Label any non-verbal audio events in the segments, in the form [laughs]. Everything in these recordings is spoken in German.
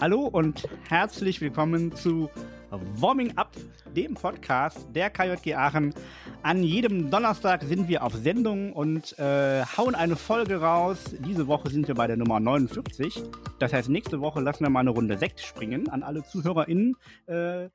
Hallo und herzlich willkommen zu Warming Up, dem Podcast der KJG Aachen. An jedem Donnerstag sind wir auf Sendung und äh, hauen eine Folge raus. Diese Woche sind wir bei der Nummer 49. Das heißt, nächste Woche lassen wir mal eine Runde Sekt springen an alle ZuhörerInnen. Äh,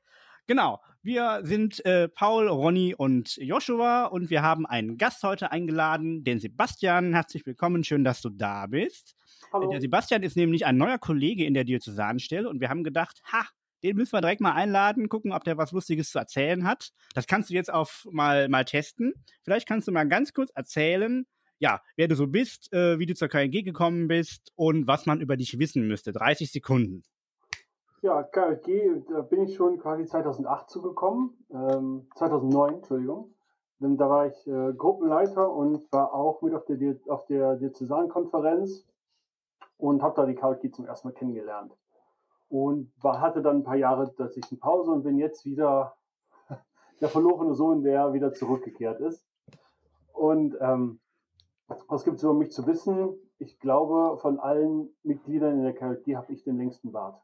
genau, wir sind äh, Paul, Ronny und Joshua und wir haben einen Gast heute eingeladen, den Sebastian. Herzlich willkommen, schön, dass du da bist. Hallo. Der Sebastian ist nämlich ein neuer Kollege in der Diözesanstelle und wir haben gedacht, ha, den müssen wir direkt mal einladen, gucken, ob der was Lustiges zu erzählen hat. Das kannst du jetzt auf mal, mal testen. Vielleicht kannst du mal ganz kurz erzählen, ja, wer du so bist, äh, wie du zur KLG gekommen bist und was man über dich wissen müsste. 30 Sekunden. Ja, KLG, da bin ich schon quasi 2008 zugekommen, ähm, 2009, Entschuldigung. Da war ich äh, Gruppenleiter und war auch mit auf der, auf der Diözesankonferenz und habe da die KLG zum ersten Mal kennengelernt und war, hatte dann ein paar Jahre dazwischen Pause und bin jetzt wieder [laughs] der verlorene Sohn, der wieder zurückgekehrt ist. Und ähm, was gibt es über mich zu wissen? Ich glaube, von allen Mitgliedern in der KLG habe ich den längsten Bart.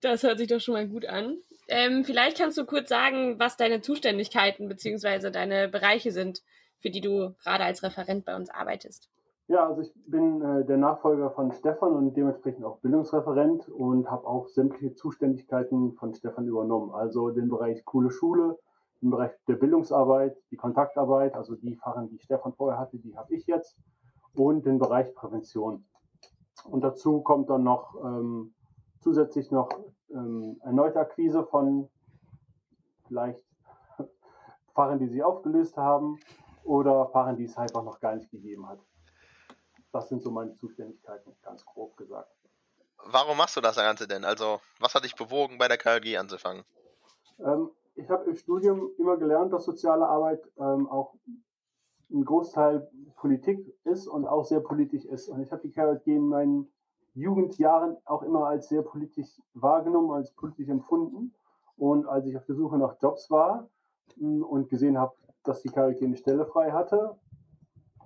Das hört sich doch schon mal gut an. Ähm, vielleicht kannst du kurz sagen, was deine Zuständigkeiten bzw. deine Bereiche sind, für die du gerade als Referent bei uns arbeitest. Ja, also ich bin äh, der Nachfolger von Stefan und dementsprechend auch Bildungsreferent und habe auch sämtliche Zuständigkeiten von Stefan übernommen. Also den Bereich coole Schule, den Bereich der Bildungsarbeit, die Kontaktarbeit, also die Fachen, die Stefan vorher hatte, die habe ich jetzt und den Bereich Prävention. Und dazu kommt dann noch ähm, zusätzlich noch ähm, erneute Akquise von vielleicht [laughs] Fahrern, die sie aufgelöst haben oder Fahrern, die es einfach noch gar nicht gegeben hat. Das sind so meine Zuständigkeiten, ganz grob gesagt. Warum machst du das Ganze denn? Also, was hat dich bewogen, bei der KLG anzufangen? Ähm, ich habe im Studium immer gelernt, dass soziale Arbeit ähm, auch ein Großteil Politik ist und auch sehr politisch ist. Und ich habe die KLG in meinen Jugendjahren auch immer als sehr politisch wahrgenommen, als politisch empfunden. Und als ich auf der Suche nach Jobs war mm, und gesehen habe, dass die KLG eine Stelle frei hatte,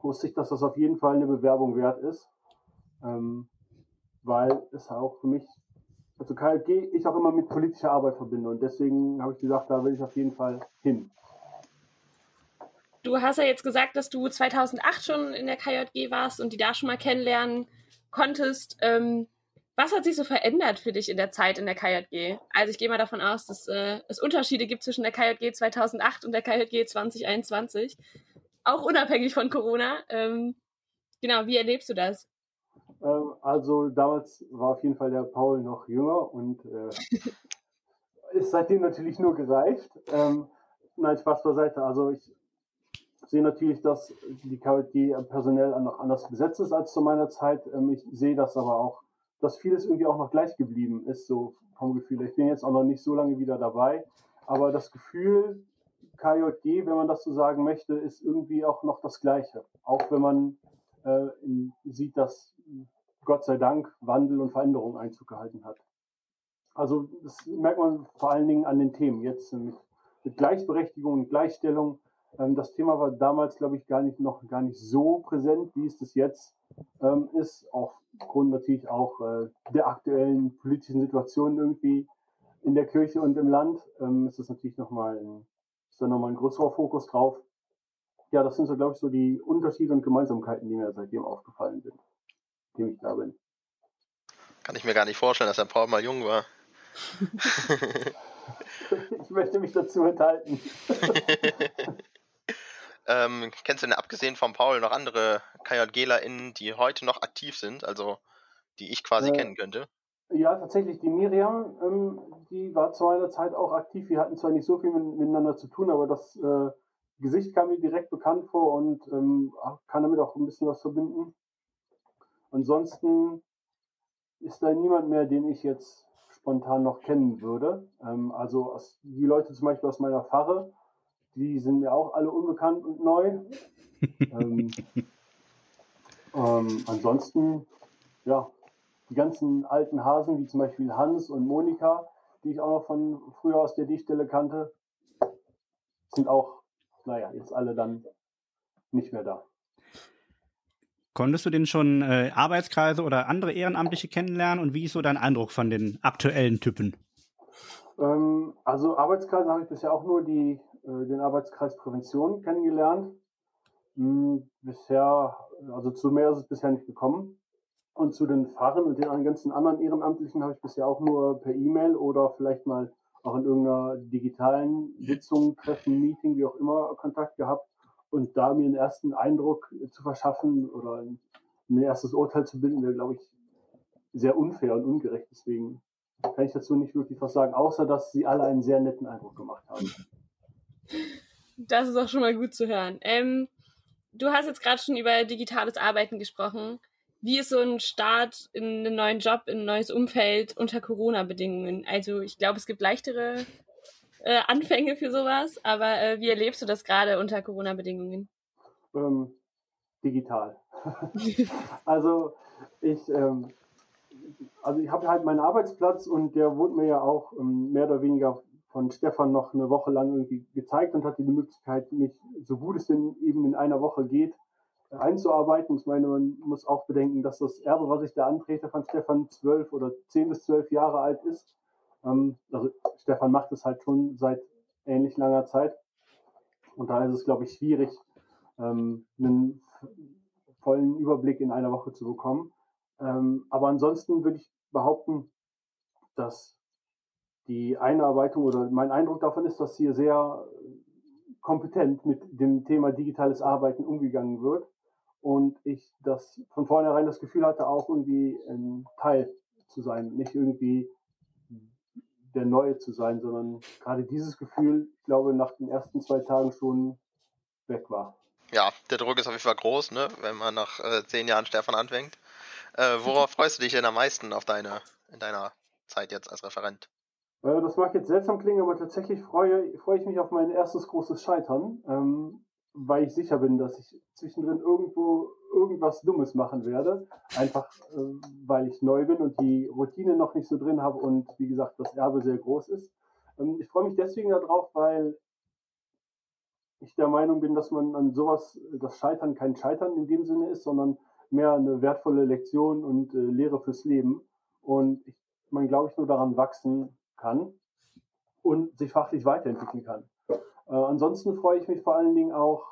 wusste ich, dass das auf jeden Fall eine Bewerbung wert ist, ähm, weil es auch für mich, also KLG, ich auch immer mit politischer Arbeit verbinde und deswegen habe ich gesagt, da will ich auf jeden Fall hin. Du hast ja jetzt gesagt, dass du 2008 schon in der KJG warst und die da schon mal kennenlernen konntest. Ähm, was hat sich so verändert für dich in der Zeit in der KJG? Also ich gehe mal davon aus, dass äh, es Unterschiede gibt zwischen der KJG 2008 und der KJG 2021 auch unabhängig von Corona. Ähm, genau, wie erlebst du das? Ähm, also damals war auf jeden Fall der Paul noch jünger und äh, [laughs] ist seitdem natürlich nur gereift. Ähm, nein, Spaß beiseite. Also ich sehe natürlich, dass die KWD personell noch anders besetzt ist als zu meiner Zeit. Ähm, ich sehe das aber auch, dass vieles irgendwie auch noch gleich geblieben ist, so vom Gefühl. Ich bin jetzt auch noch nicht so lange wieder dabei, aber das Gefühl, KJG, wenn man das so sagen möchte, ist irgendwie auch noch das Gleiche. Auch wenn man äh, sieht, dass Gott sei Dank Wandel und Veränderung Einzug gehalten hat. Also das merkt man vor allen Dingen an den Themen jetzt mit, mit Gleichberechtigung und Gleichstellung. Ähm, das Thema war damals, glaube ich, gar nicht noch gar nicht so präsent, wie es das jetzt ähm, ist. Aufgrund natürlich auch äh, der aktuellen politischen Situation irgendwie in der Kirche und im Land ähm, ist das natürlich nochmal ein ist da nochmal ein größerer Fokus drauf. Ja, das sind so, glaube ich, so die Unterschiede und Gemeinsamkeiten, die mir seitdem aufgefallen sind, dem ich da bin. Kann ich mir gar nicht vorstellen, dass der Paul mal jung war. [laughs] ich möchte mich dazu enthalten. [laughs] ähm, kennst du denn abgesehen von Paul noch andere KJGlerInnen, die heute noch aktiv sind, also die ich quasi äh, kennen könnte? Ja, tatsächlich. Die Miriam, ähm, die war zu einer Zeit auch aktiv. Wir hatten zwar nicht so viel mit, miteinander zu tun, aber das äh, Gesicht kam mir direkt bekannt vor und ähm, kann damit auch ein bisschen was verbinden. Ansonsten ist da niemand mehr, den ich jetzt spontan noch kennen würde. Ähm, also die Leute zum Beispiel aus meiner Pfarre, die sind mir auch alle unbekannt und neu. [laughs] ähm, ähm, ansonsten, ja, die ganzen alten Hasen, wie zum Beispiel Hans und Monika, die ich auch noch von früher aus der Dichtstelle kannte, sind auch, naja, jetzt alle dann nicht mehr da. Konntest du denn schon äh, Arbeitskreise oder andere Ehrenamtliche kennenlernen und wie ist so dein Eindruck von den aktuellen Typen? Ähm, also Arbeitskreise habe ich bisher auch nur die, den Arbeitskreis Prävention kennengelernt. Hm, bisher, also zu mehr ist es bisher nicht gekommen. Und zu den Fahrern und den ganzen anderen Ehrenamtlichen habe ich bisher auch nur per E-Mail oder vielleicht mal auch in irgendeiner digitalen Sitzung, Treffen, Meeting, wie auch immer, Kontakt gehabt. Und da mir einen ersten Eindruck zu verschaffen oder ein, ein erstes Urteil zu bilden, wäre, glaube ich, sehr unfair und ungerecht. Deswegen kann ich dazu nicht wirklich was sagen, außer dass sie alle einen sehr netten Eindruck gemacht haben. Das ist auch schon mal gut zu hören. Ähm, du hast jetzt gerade schon über digitales Arbeiten gesprochen. Wie ist so ein Start in einen neuen Job, in ein neues Umfeld unter Corona-Bedingungen? Also ich glaube, es gibt leichtere äh, Anfänge für sowas, aber äh, wie erlebst du das gerade unter Corona-Bedingungen? Ähm, digital. [laughs] also ich, ähm, also ich habe halt meinen Arbeitsplatz und der wurde mir ja auch ähm, mehr oder weniger von Stefan noch eine Woche lang irgendwie gezeigt und hatte die Möglichkeit, mich so gut es denn eben in einer Woche geht, einzuarbeiten. Ich meine, man muss auch bedenken, dass das Erbe, was ich da antrete von Stefan, zwölf oder zehn bis zwölf Jahre alt ist. Ähm, also Stefan macht es halt schon seit ähnlich langer Zeit. Und da ist es, glaube ich, schwierig, ähm, einen vollen Überblick in einer Woche zu bekommen. Ähm, aber ansonsten würde ich behaupten, dass die Einarbeitung oder mein Eindruck davon ist, dass hier sehr kompetent mit dem Thema digitales Arbeiten umgegangen wird und ich das von vornherein das Gefühl hatte, auch irgendwie ein Teil zu sein, nicht irgendwie der Neue zu sein, sondern gerade dieses Gefühl, ich glaube, nach den ersten zwei Tagen schon weg war. Ja, der Druck ist auf jeden Fall groß, ne? wenn man nach äh, zehn Jahren Stefan anfängt. Äh, worauf freust du dich denn am meisten auf deine, in deiner Zeit jetzt als Referent? Äh, das mag jetzt seltsam klingen, aber tatsächlich freue, freue ich mich auf mein erstes großes Scheitern, ähm, weil ich sicher bin, dass ich zwischendrin irgendwo irgendwas Dummes machen werde. Einfach äh, weil ich neu bin und die Routine noch nicht so drin habe und wie gesagt, das Erbe sehr groß ist. Ähm, ich freue mich deswegen darauf, weil ich der Meinung bin, dass man an sowas, das Scheitern kein Scheitern in dem Sinne ist, sondern mehr eine wertvolle Lektion und äh, Lehre fürs Leben. Und ich, man, glaube ich, nur daran wachsen kann und sich fachlich weiterentwickeln kann. Äh, ansonsten freue ich mich vor allen Dingen auch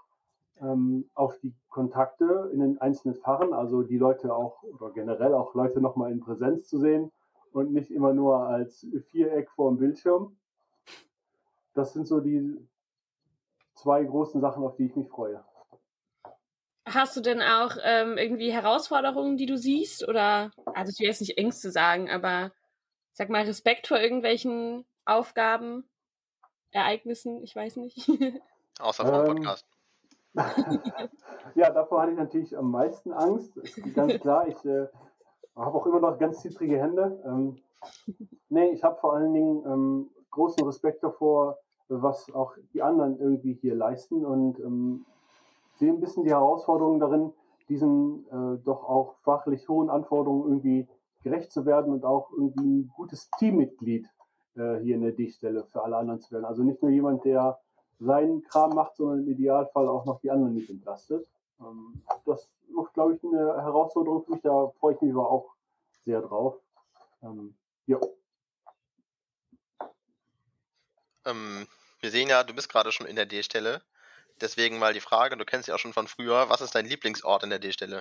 ähm, auf die Kontakte in den einzelnen Fachen, also die Leute auch oder generell auch Leute nochmal in Präsenz zu sehen und nicht immer nur als Viereck vor dem Bildschirm. Das sind so die zwei großen Sachen, auf die ich mich freue. Hast du denn auch ähm, irgendwie Herausforderungen, die du siehst? Oder, also ich will jetzt nicht Ängste sagen, aber sag mal Respekt vor irgendwelchen Aufgaben, Ereignissen, ich weiß nicht. [laughs] Außer vom ähm, Podcast. [laughs] ja, davor hatte ich natürlich am meisten Angst. Ganz [laughs] klar, ich äh, habe auch immer noch ganz zittrige Hände. Ähm, nee, ich habe vor allen Dingen ähm, großen Respekt davor, was auch die anderen irgendwie hier leisten und ähm, sehe ein bisschen die Herausforderung darin, diesen äh, doch auch fachlich hohen Anforderungen irgendwie gerecht zu werden und auch irgendwie ein gutes Teammitglied äh, hier in der D-Stelle für alle anderen zu werden. Also nicht nur jemand, der seinen Kram macht, sondern im Idealfall auch noch die anderen mit entlastet. Ähm, das wird, glaube ich, eine Herausforderung für mich. Da freue ich mich aber auch sehr drauf. Ähm, ja. Ähm, wir sehen ja, du bist gerade schon in der D-Stelle. Deswegen mal die Frage, du kennst ja auch schon von früher, was ist dein Lieblingsort in der D-Stelle?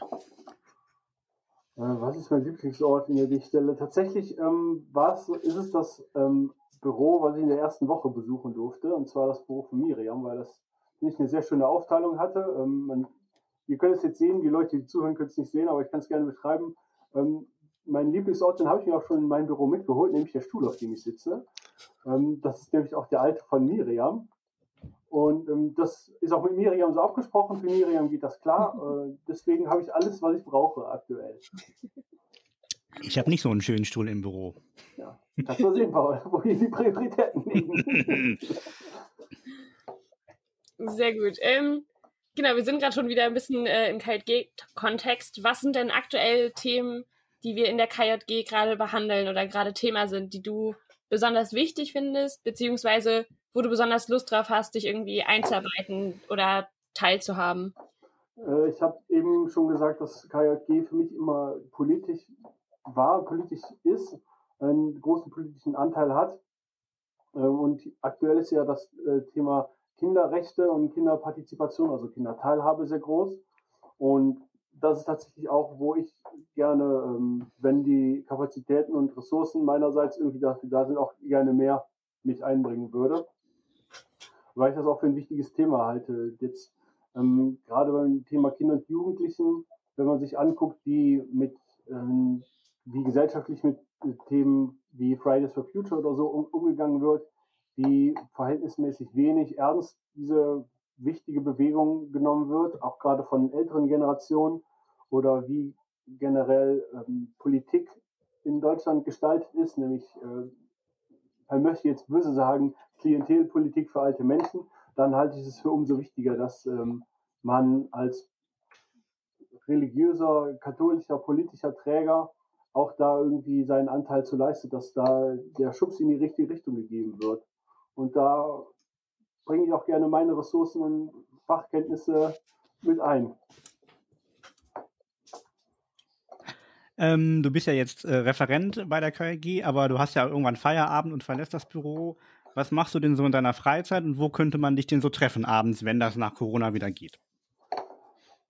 Äh, was ist mein Lieblingsort in der D-Stelle? Tatsächlich ähm, ist es das ähm, Büro, was ich in der ersten Woche besuchen durfte, und zwar das Büro von Miriam, weil das nicht eine sehr schöne Aufteilung hatte. Ähm, man, ihr könnt es jetzt sehen, die Leute, die zuhören, können es nicht sehen, aber ich kann es gerne beschreiben. Ähm, mein Lieblingsort, den habe ich mir auch schon in mein Büro mitgeholt, nämlich der Stuhl, auf dem ich sitze. Ähm, das ist nämlich auch der alte von Miriam. Und ähm, das ist auch mit Miriam so abgesprochen. Für Miriam geht das klar. [laughs] Äh, deswegen habe ich alles, was ich brauche aktuell. Ich habe nicht so einen schönen Stuhl im Büro. Ja, das wir sehen, Paul, wo hier die Prioritäten liegen. [laughs] Sehr gut. Ähm, genau, wir sind gerade schon wieder ein bisschen äh, im KJG-Kontext. Was sind denn aktuell Themen, die wir in der KJG gerade behandeln oder gerade Thema sind, die du besonders wichtig findest, beziehungsweise wo du besonders Lust drauf hast, dich irgendwie einzuarbeiten oder teilzuhaben? Äh, ich habe eben schon gesagt, dass KJG für mich immer politisch war, politisch ist, einen großen politischen Anteil hat. Äh, und aktuell ist ja das äh, Thema Kinderrechte und Kinderpartizipation, also Kinderteilhabe sehr groß. Und das ist tatsächlich auch, wo ich gerne, ähm, wenn die Kapazitäten und Ressourcen meinerseits irgendwie dafür da sind, auch gerne mehr mich einbringen würde. Weil ich das auch für ein wichtiges Thema halte. Jetzt ähm, gerade beim Thema Kinder und Jugendlichen, wenn man sich anguckt, die mit, ähm, wie gesellschaftlich mit Themen wie Fridays for Future oder so um, umgegangen wird, wie verhältnismäßig wenig ernst diese wichtige Bewegung genommen wird, auch gerade von älteren Generationen oder wie generell ähm, Politik in Deutschland gestaltet ist, nämlich, äh, man möchte jetzt böse sagen, Klientelpolitik für alte Menschen, dann halte ich es für umso wichtiger, dass ähm, man als religiöser, katholischer, politischer Träger auch da irgendwie seinen Anteil zu leistet, dass da der Schubs in die richtige Richtung gegeben wird. Und da bringe ich auch gerne meine Ressourcen und Fachkenntnisse mit ein. Ähm, du bist ja jetzt äh, Referent bei der KG, aber du hast ja irgendwann Feierabend und verlässt das Büro. Was machst du denn so in deiner Freizeit und wo könnte man dich denn so treffen abends, wenn das nach Corona wieder geht?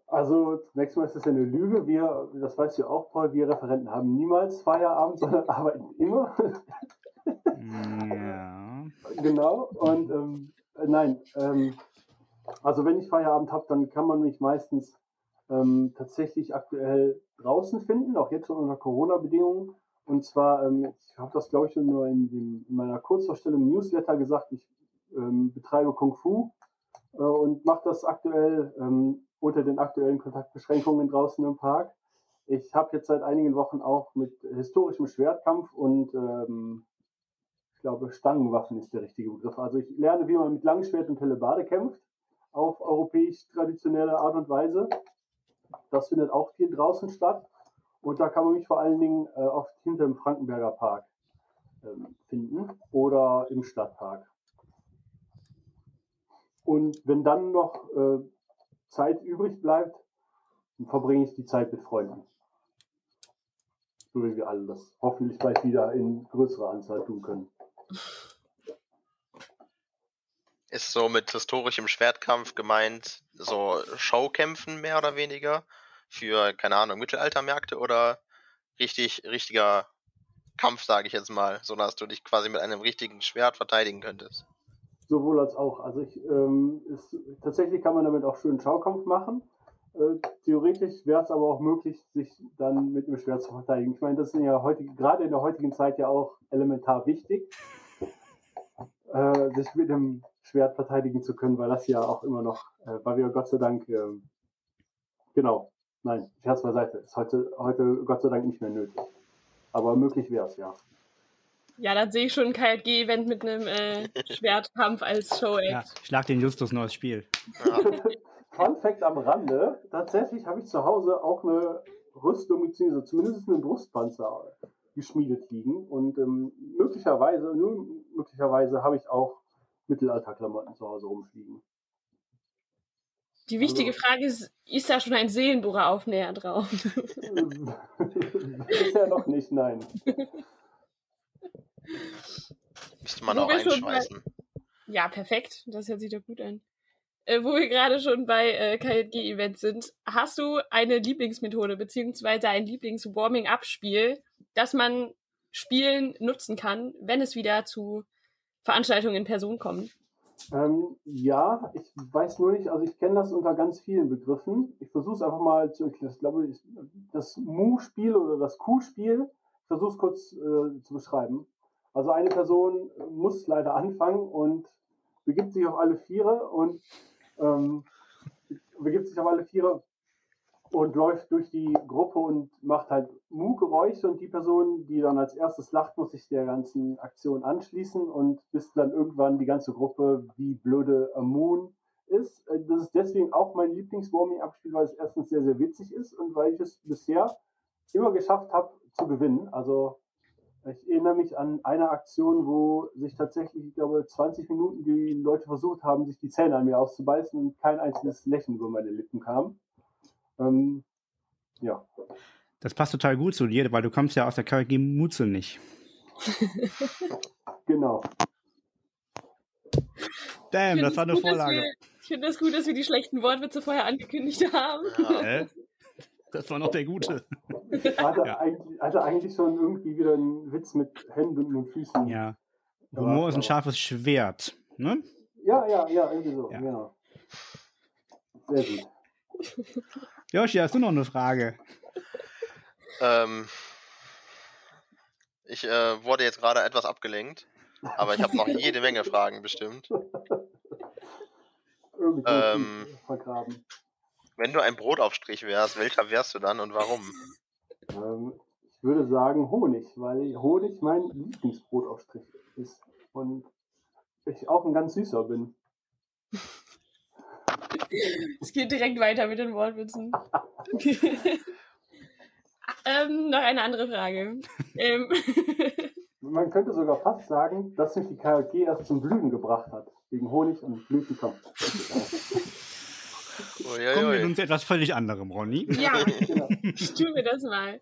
Also zunächst mal ist das ja eine Lüge. Wir, das weißt du ja auch, Paul, wir Referenten haben niemals Feierabend, [laughs] sondern arbeiten immer. ja. Genau. Und ähm, nein, ähm, also wenn ich Feierabend habe, dann kann man mich meistens ähm, tatsächlich aktuell draußen finden, auch jetzt schon unter Corona-Bedingungen. Und zwar, ähm, ich habe das glaube ich nur in, dem, in, meiner Kurzvorstellung Newsletter gesagt, ich ähm, betreibe Kung Fu äh, und mache das aktuell ähm, unter den aktuellen Kontaktbeschränkungen draußen im Park. Ich habe jetzt seit einigen Wochen auch mit historischem Schwertkampf und ähm, ich glaube Stangenwaffen ist der richtige Begriff. Also ich lerne, wie man mit Langschwert und Hellebade kämpft, auf europäisch traditionelle Art und Weise. Das findet auch viel draußen statt. Und da kann man mich vor allen Dingen äh, oft hinter dem Frankenberger Park ähm, finden oder im Stadtpark. Und wenn dann noch äh, Zeit übrig bleibt, verbringe ich die Zeit mit Freunden. So wie wir alle das hoffentlich bald wieder in größerer Anzahl tun können. Ist so mit historischem Schwertkampf gemeint, so Showkämpfen mehr oder weniger für, keine Ahnung, Mittelaltermärkte oder richtig, richtiger Kampf, sage ich jetzt mal, so dass du dich quasi mit einem richtigen Schwert verteidigen könntest? Sowohl als auch. Also ich, ähm, ist, tatsächlich kann man damit auch schön Schaukampf machen. Äh, theoretisch wäre es aber auch möglich, sich dann mit dem Schwert zu verteidigen. Ich meine, das ist ja heutige, gerade in der heutigen Zeit ja auch elementar wichtig, äh, sich mit dem Schwert verteidigen zu können, weil das ja auch immer noch, äh, weil wir Gott sei Dank, äh, genau, nein, Scherz beiseite, ist heute, heute Gott sei Dank nicht mehr nötig. Aber möglich wäre es, ja. Ja, dann sehe ich schon ein KLG-Event mit einem äh, [laughs] Schwertkampf als Show-Act. Ja, schlag den Justus neues Spiel. Ja. [laughs] Fun Fact am Rande: Tatsächlich habe ich zu Hause auch eine Rüstung, beziehungsweise zumindest einen Brustpanzer geschmiedet liegen. Und ähm, möglicherweise, nur möglicherweise habe ich auch Mittelalterklamotten zu Hause rumfliegen. Die wichtige also, Frage ist, ist da schon ein Seelenbohrer-Aufnäher drauf? [laughs] Bisher noch nicht, nein. Müsste man auch einschweißen. Ja, perfekt. Das hört sich doch gut an. Äh, wo wir gerade schon bei äh, KJG-Events sind, hast du eine Lieblingsmethode beziehungsweise ein Lieblings-Warming-Up-Spiel, das man spielen nutzen kann, wenn es wieder zu Veranstaltungen in Person kommt? Ähm, ja, ich weiß nur nicht, also ich kenne das unter ganz vielen Begriffen. Ich versuche es einfach mal zu erklären. Ich glaube, das Mu-Spiel oder das Q-Spiel, ich versuche es kurz äh, zu beschreiben. Also eine Person muss leider anfangen und begibt sich auf alle Viere und ähm, begibt sich auf alle Viere und läuft durch die Gruppe und macht halt Mu-Geräusche und die Person, die dann als erstes lacht, muss sich der ganzen Aktion anschließen und bis dann irgendwann die ganze Gruppe wie blöde Moon ist. Äh, das ist deswegen auch mein Lieblings-Warming-Up-Spiel, weil es erstens sehr, sehr witzig ist und weil ich es bisher immer geschafft habe zu gewinnen. Also ich erinnere mich an eine Aktion, wo sich tatsächlich, ich glaube, 20 Minuten die Leute versucht haben, sich die Zähne an mir auszubeißen und kein einziges Lächeln über meine Lippen kam. Ähm, ja. Das passt total gut zu dir, weil du kommst ja aus der KG Mutzel nicht. [laughs] Genau. Damn, das war eine gut, Vorlage. Wir, ich finde es gut, dass wir die schlechten Wortwitze vorher angekündigt haben. Ja. Hä? Das war noch der gute. [laughs] Hatte, Ja. eigentlich, hatte eigentlich schon irgendwie wieder einen Witz mit Händen und Füßen. Ja. Humor ist ein scharfes Schwert. Ne? ja, ja, ja, irgendwie so. Ja. Genau. Sehr gut. [laughs] Joshi, hast du noch eine Frage? Ähm, ich äh, wurde jetzt gerade etwas abgelenkt, aber ich habe noch jede Menge Fragen bestimmt. Ähm. vergraben. Wenn du ein Brotaufstrich wärst, welcher wärst du dann und warum? Ähm, ich würde sagen Honig, weil Honig mein Lieblingsbrotaufstrich ist. Und ich auch ein ganz süßer bin. Es geht direkt weiter mit den Wortwitzen. [laughs] ähm, noch eine andere Frage. ähm, [laughs] Man könnte sogar fast sagen, dass mich die KG erst zum Blühen gebracht hat. Wegen Honig und Blütenkampf. Kommen wir nun zu etwas völlig anderem, Ronny. ja, [laughs] tun wir das mal.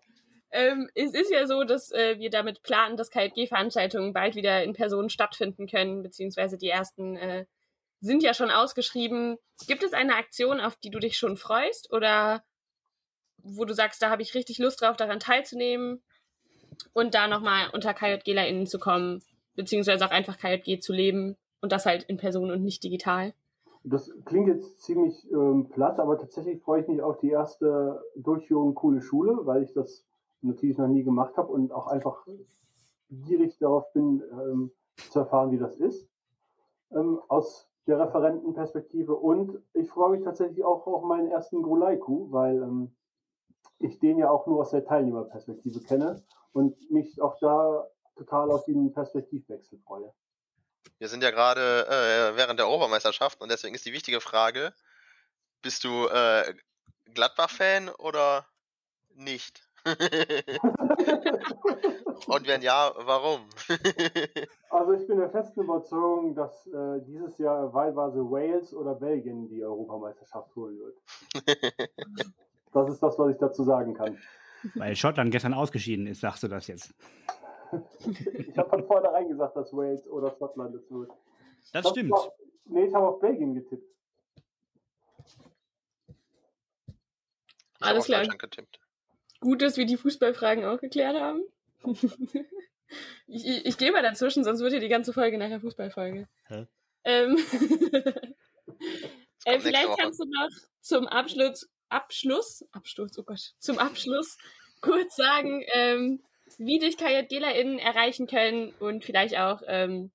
Ähm, es ist ja so, dass äh, wir damit planen, dass KJG-Veranstaltungen bald wieder in Person stattfinden können, beziehungsweise die ersten äh, sind ja schon ausgeschrieben. Gibt es eine Aktion, auf die du dich schon freust oder wo du sagst, da habe ich richtig Lust drauf, daran teilzunehmen und da nochmal unter KJGlerInnen zu kommen, beziehungsweise auch einfach KJG zu leben und das halt in Person und nicht digital? Das klingt jetzt ziemlich ähm, platt, aber tatsächlich freue ich mich auf die erste Durchführung Coole Schule, weil ich das natürlich noch nie gemacht habe und auch einfach gierig darauf bin, ähm, zu erfahren, wie das ist. Ähm, aus der Referentenperspektive. Und ich freue mich tatsächlich auch auf meinen ersten Grolaiku, weil ähm, ich den ja auch nur aus der Teilnehmerperspektive kenne und mich auch da total auf den Perspektivwechsel freue. Wir sind ja gerade äh, während der Obermeisterschaft und deswegen ist die wichtige Frage, bist du äh, Gladbach-Fan oder nicht? [laughs] und wenn ja, warum? [laughs] Also ich bin der festen Überzeugung, dass äh, dieses Jahr wahlweise Wales oder Belgien die Europameisterschaft holen wird. [laughs] Das ist das, was ich dazu sagen kann. Weil Schottland gestern ausgeschieden ist, sagst du das jetzt. Ich habe von vornherein gesagt, dass Wales oder Schottland es wird. Das Ich stimmt. hab- Nee, ich habe auf Belgien getippt. Ich Alles klar. Getippt. Gut, dass wir die Fußballfragen auch geklärt haben. [laughs] ich, ich, ich gehe mal dazwischen, sonst wird hier die ganze Folge nachher Fußballfolge. Hä? Ähm, [laughs] äh, vielleicht kannst du noch zum Abschluss, Abschluss, Absturz, oh Gott, zum Abschluss [laughs] kurz sagen, ähm, wie dich KJGlerInnen erreichen können und vielleicht auch, ähm,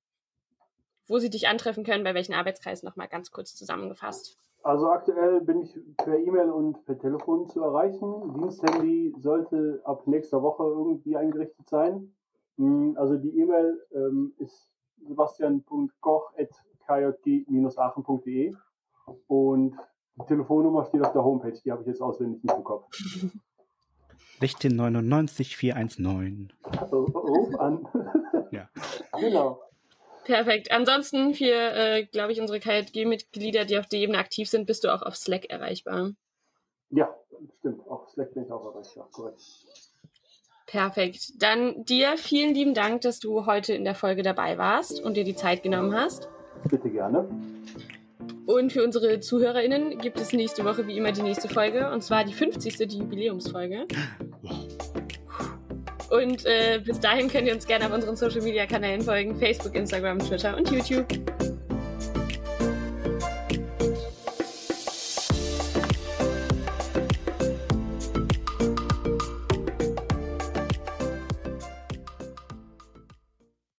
wo sie dich antreffen können, bei welchen Arbeitskreisen nochmal ganz kurz zusammengefasst. Also aktuell bin ich per E-Mail und per Telefon zu erreichen. Diensthandy sollte ab nächster Woche irgendwie eingerichtet sein. Mm, Also die E-Mail ähm, ist sebastian.koch.kjg-aachen.de und die Telefonnummer steht auf der Homepage, die habe ich jetzt auswendig nicht im Kopf. 1699 419. Also, Ruf an. Ja. genau. Perfekt. Ansonsten für, äh, glaube ich, unsere KJG-Mitglieder, die auf der Ebene aktiv sind, bist du auch auf Slack erreichbar. Ja, stimmt. Auf Slack bin ich auch erreichbar. Korrekt. Perfekt. Dann dir vielen lieben Dank, dass du heute in der Folge dabei warst und dir die Zeit genommen hast. Bitte gerne. Und für unsere ZuhörerInnen gibt es nächste Woche wie immer die nächste Folge, und zwar die 50. die Jubiläumsfolge. Und äh, bis dahin könnt ihr uns gerne auf unseren Social Media Kanälen folgen: Facebook, Instagram, Twitter und YouTube.